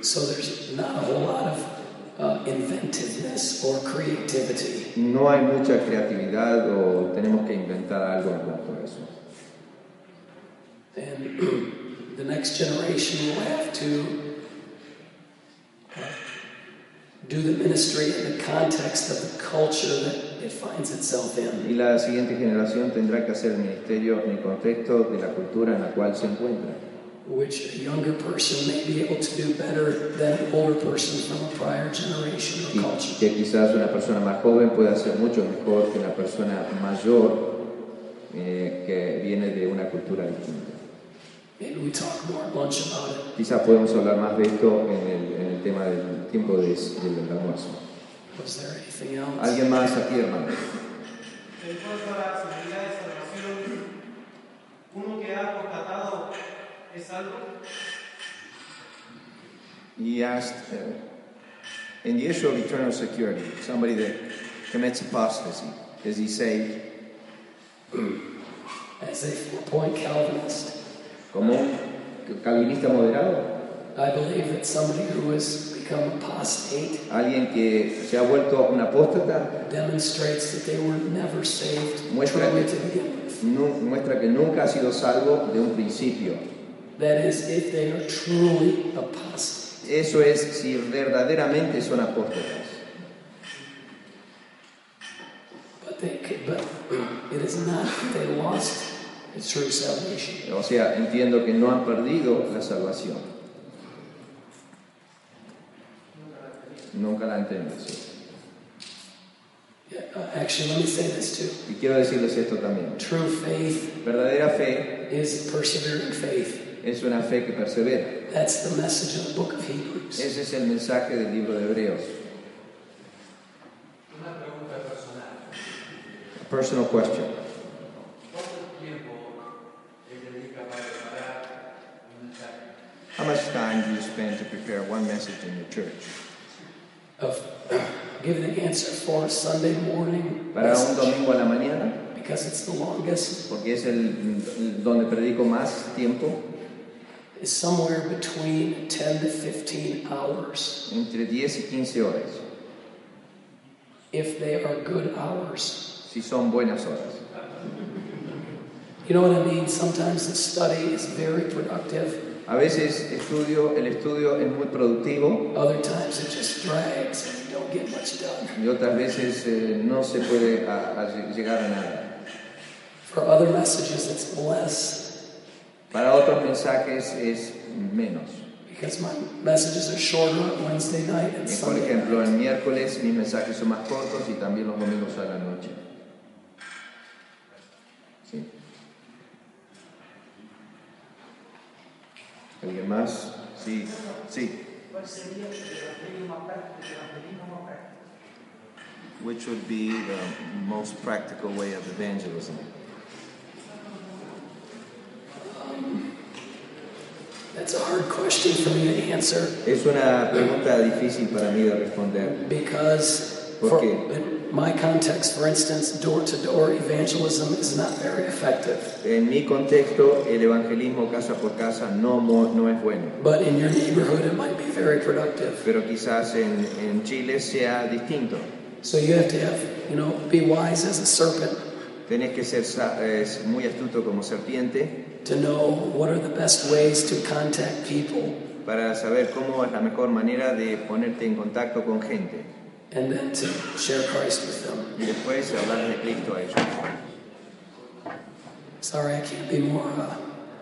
So there's not a whole lot of uh, inventiveness or creativity. No hay mucha creatividad o tenemos que inventar algo en cuanto a eso. And the next generation will have to uh, do the ministry in the context of the culture that it finds itself in. Y la siguiente generación tendrá que hacer el ministerio en el contexto de la cultura en la cual se encuentra. Which a younger person may be able to do better than an older person from a prior generation or culture. que quizás una persona más joven pueda hacer mucho mejor que una persona mayor eh, que viene de una cultura distinta. Maybe we talk more at lunch about it. Quizás podemos hablar más de esto en el, en el tema del tiempo de- del almuerzo. Was there anything else? ¿Alguien más aquí, hermano? En cuanto a la seguridad de salvación, uno que ha salvo. He asked, uh, in the issue of eternal security, somebody that commits apostasy, is he saved? As a four-point Calvinist, Como un calvinista moderado, I believe that somebody who has become apostate alguien que se ha vuelto un apóstata, demonstrates that they were never saved. Muestra que- to begin with. nu- muestra que nunca ha sido salvo de un principio. That is, if they are truly. Eso es si verdaderamente son apóstatas. But they but it is not they lost the true salvation. O sea, entiendo que no han perdido la salvación. Nunca la han tenido. sí. Uh, actually, let me say this too. Y quiero decirles esto también. True faith Verdadera fe is persevering faith. Es una fe que persevera. That's the message of the book of Hebrews. Ese es el mensaje del libro de Hebreos. Una pregunta personal. A personal question. ¿Cuánto tiempo él dedica para preparar un mensaje? How much time do you spend to prepare one message in your church? Of giving an answer for a Sunday morning Para un domingo a la mañana, because it's the longest, porque es el donde predico más tiempo, is somewhere between 10 to 15 hours. entre 10 y 15 horas, If they are good hours. si son buenas horas. You know what I mean? Sometimes the study is very productive. A veces estudio, el estudio es muy productivo Other times it just drags and you don't get much done. y otras veces eh, no se puede a- a llegar a nada. For other messages, it's less Para otros mensajes es menos, because my messages are shorter on Wednesday night and Por Sunday. ejemplo, el miércoles mis mensajes son más cortos y también los domingos a la noche. Sí. ¿Alguien más? Sí, sí. ¿Cuál sería el evangelio más práctico? El evangelismo más práctico. Which would be the most practical way of evangelism? That's a hard question for me to answer Es una pregunta difícil para mí de responder. because, ¿Por for, in my context, for instance, door to door evangelism is not very effective. En mi contexto, el evangelismo casa por casa no, no es bueno. But in your neighborhood, it might be very productive. pero quizás en, en Chile sea distinto. So you have to have, you know, be wise as a serpent Tenés que ser es muy astuto como serpiente to know what are the best ways to contact people para saber cómo es la mejor manera de ponerte en contacto con gente and then to share Christ with them. y después hablar de Cristo a ellos. Sorry, I can't be more. Uh,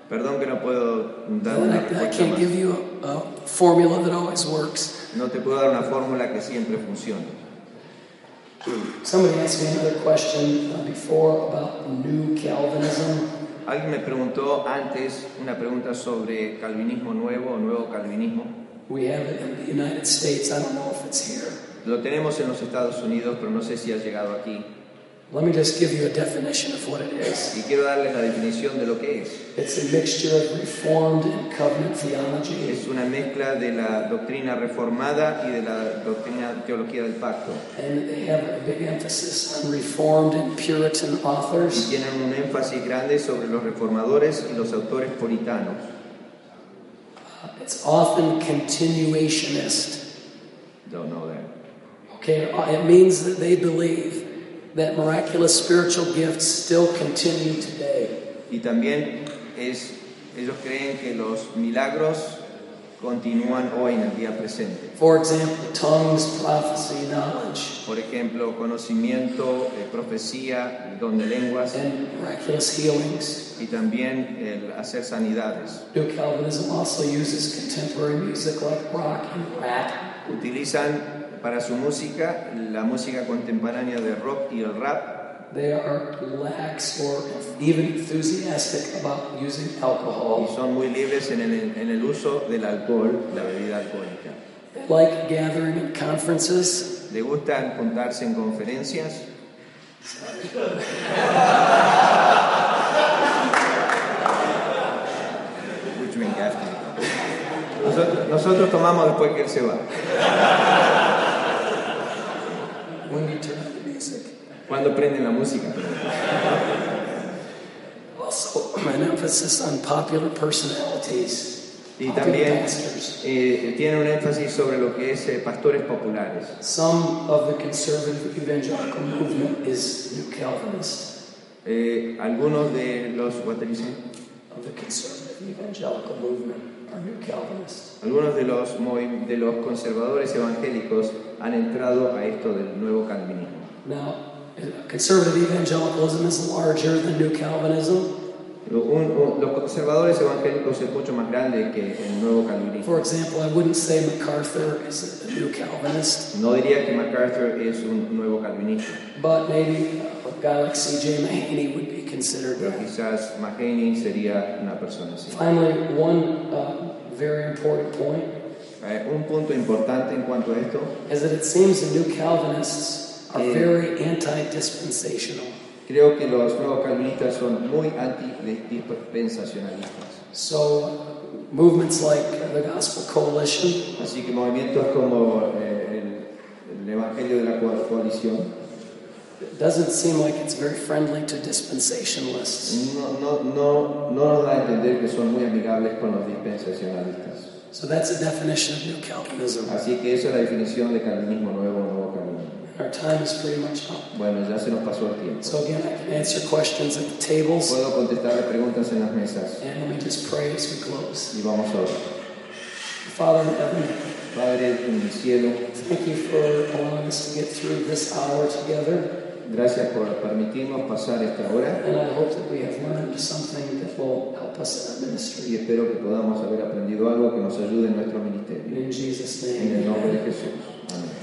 Perdón que no puedo dar una I, can't más. give you a, a formula that always works. No te puedo dar una fórmula que siempre funcione. Somebody asked me another question uh, before about New Calvinism. Alguien me preguntó antes una pregunta sobre calvinismo nuevo o nuevo calvinismo. We have it in the United States. I don't know if it's here. Lo tenemos en los Estados Unidos, pero no sé si ha llegado aquí. Let me just give you a definition of what it is. Y quiero darles la definición de lo que es. It's a mixture of Reformed and Covenant theology. Es una mezcla de la doctrina reformada y de la doctrina teología del pacto. And they have a big emphasis on Reformed and Puritan Y authors. tienen un énfasis grande sobre los reformadores y los autores puritanos. It's often continuationist. Don't know that. Okay, it means that they believe that miraculous spiritual gifts still continue today. Y también es, ellos creen que los milagros continúan hoy en el día presente. For example, tongues, prophecy, knowledge, Por ejemplo, conocimiento, eh, profecía, don de lenguas and miraculous healings. y también el hacer sanidades. New Calvinism also uses contemporary music like rock and rap. Utilizan para su música la música contemporánea de rock y el rap They are lax or even enthusiastic about using y alcohol. son muy libres en el, en el uso del alcohol, la bebida alcohólica. They like gathering in conferences. ¿Le gustan juntarse en conferencias? Nosotros, nosotros tomamos después que él se va. When you turn on the music. Cuando prenden la música. Also, an emphasis on popular personalities. Y también eh, tiene un énfasis sobre lo que es eh, pastores populares. Some of the conservative evangelical movement is New Calvinist. Eh, algunos de los what did you say? Of the conservative evangelical movement. Algunos de los de los conservadores evangélicos han entrado a esto del nuevo calvinismo. Now, conservative evangelicalism is larger than New Calvinism. Los conservadores evangélicos es mucho más grande que el nuevo calvinismo. For example, I wouldn't say MacArthur is a New Calvinist, No diría que MacArthur es un nuevo calvinista, but maybe like C.J. Mahaney would be considered pero quizás Mahaney sería una persona así. Finally, one uh, very important point Eh, un punto importante en cuanto a esto, is that it seems the New Calvinists are Eh. very anti-dispensational. creo que los nuevos calvinistas son muy antidispensacionalistas. So, movements like the Gospel Coalition Así que movimientos como eh, el, el Evangelio de la Co- Coalición it doesn't seem like it's very friendly to dispensationalists. no, no, no, no nos da a entender que son muy amigables con los dispensacionalistas. So that's a definition of New Calvinism. Así que esa es la definición de calvinismo nuevo, nuevo calvinismo. Our time is pretty much up. Bueno, ya se nos pasó el tiempo. So again, I can answer questions at the tables, Puedo contestarle preguntas en las mesas and me just pray as we close. y vamos a orar. Father in heaven, Padre en el cielo, thank you for allowing us to get through this hour together. Gracias por permitirnos pasar esta hora. Y espero que podamos haber aprendido algo que nos ayude en nuestro ministerio. En el nombre de Jesús. Amén.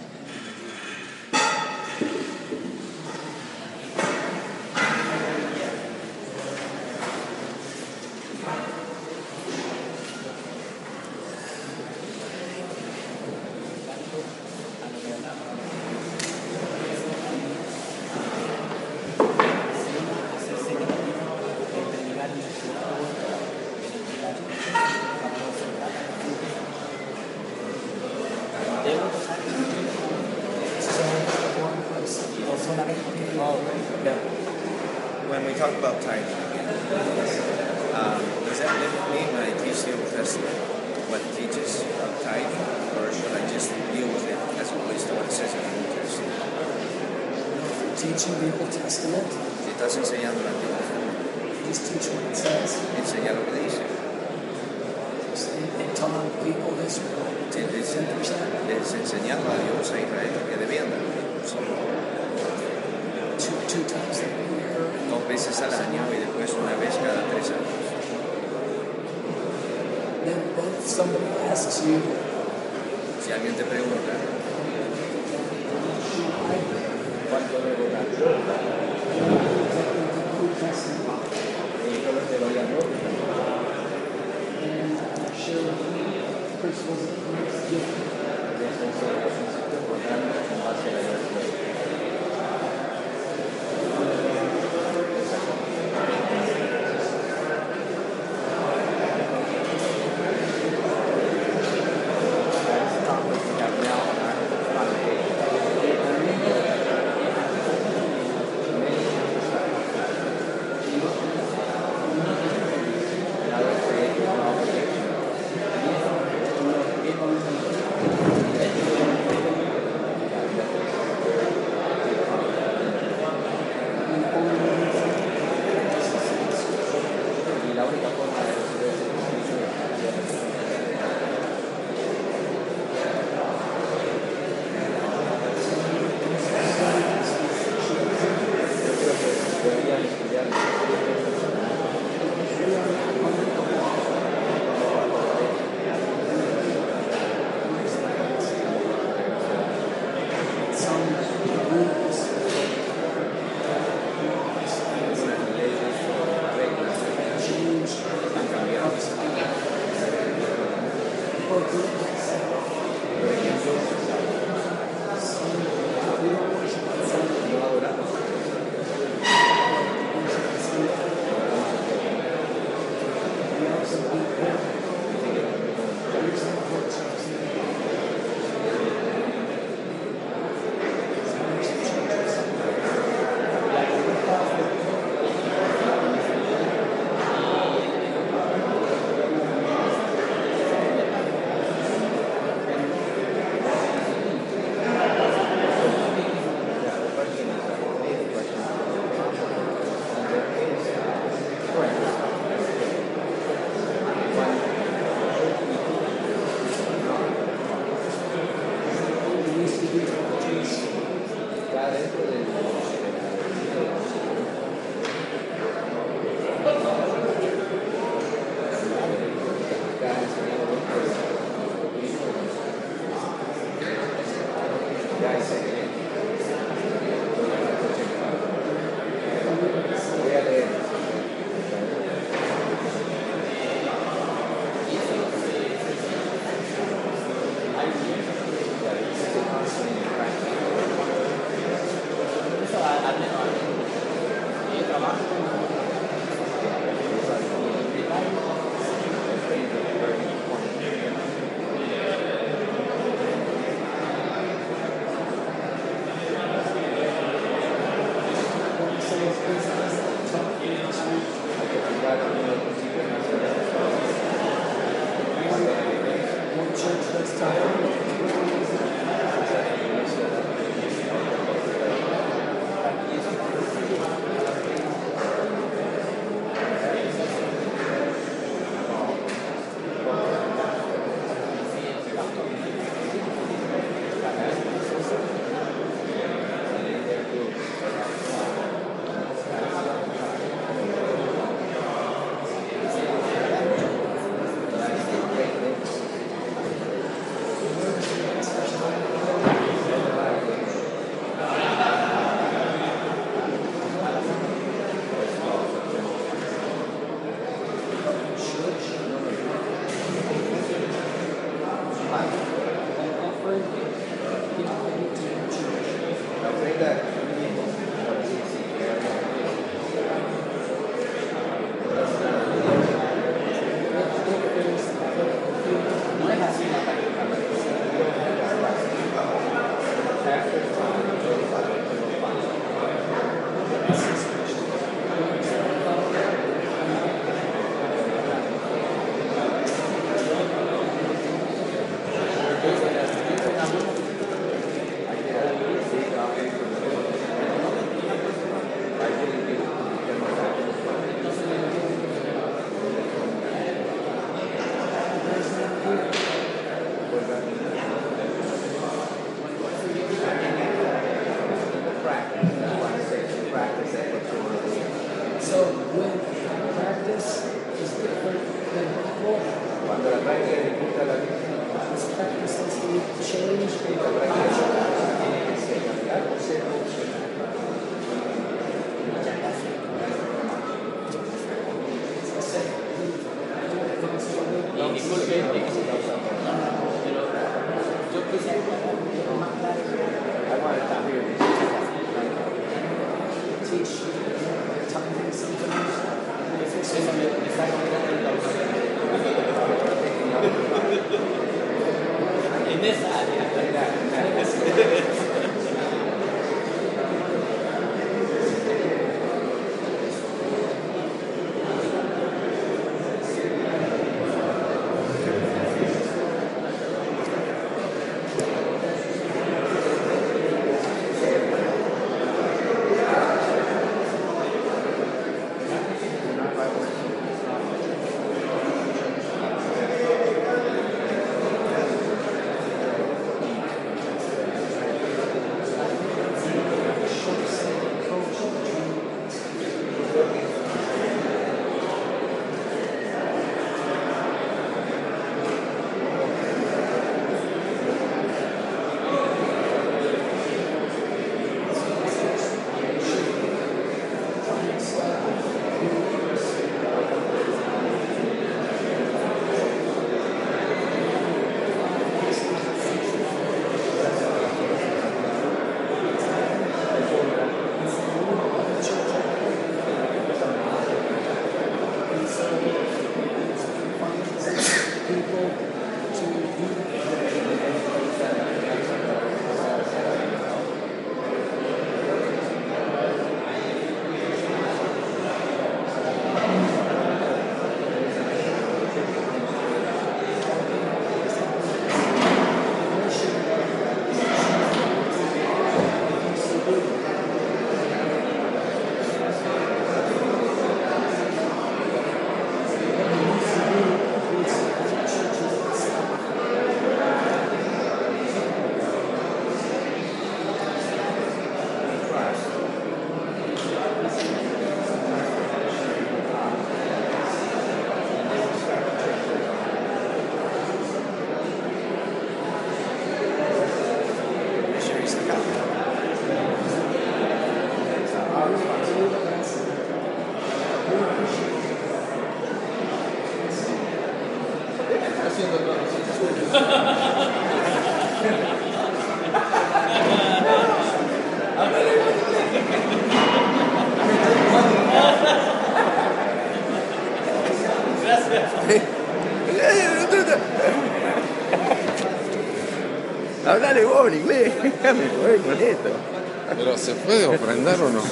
¿Pero se puede ofrendar o no?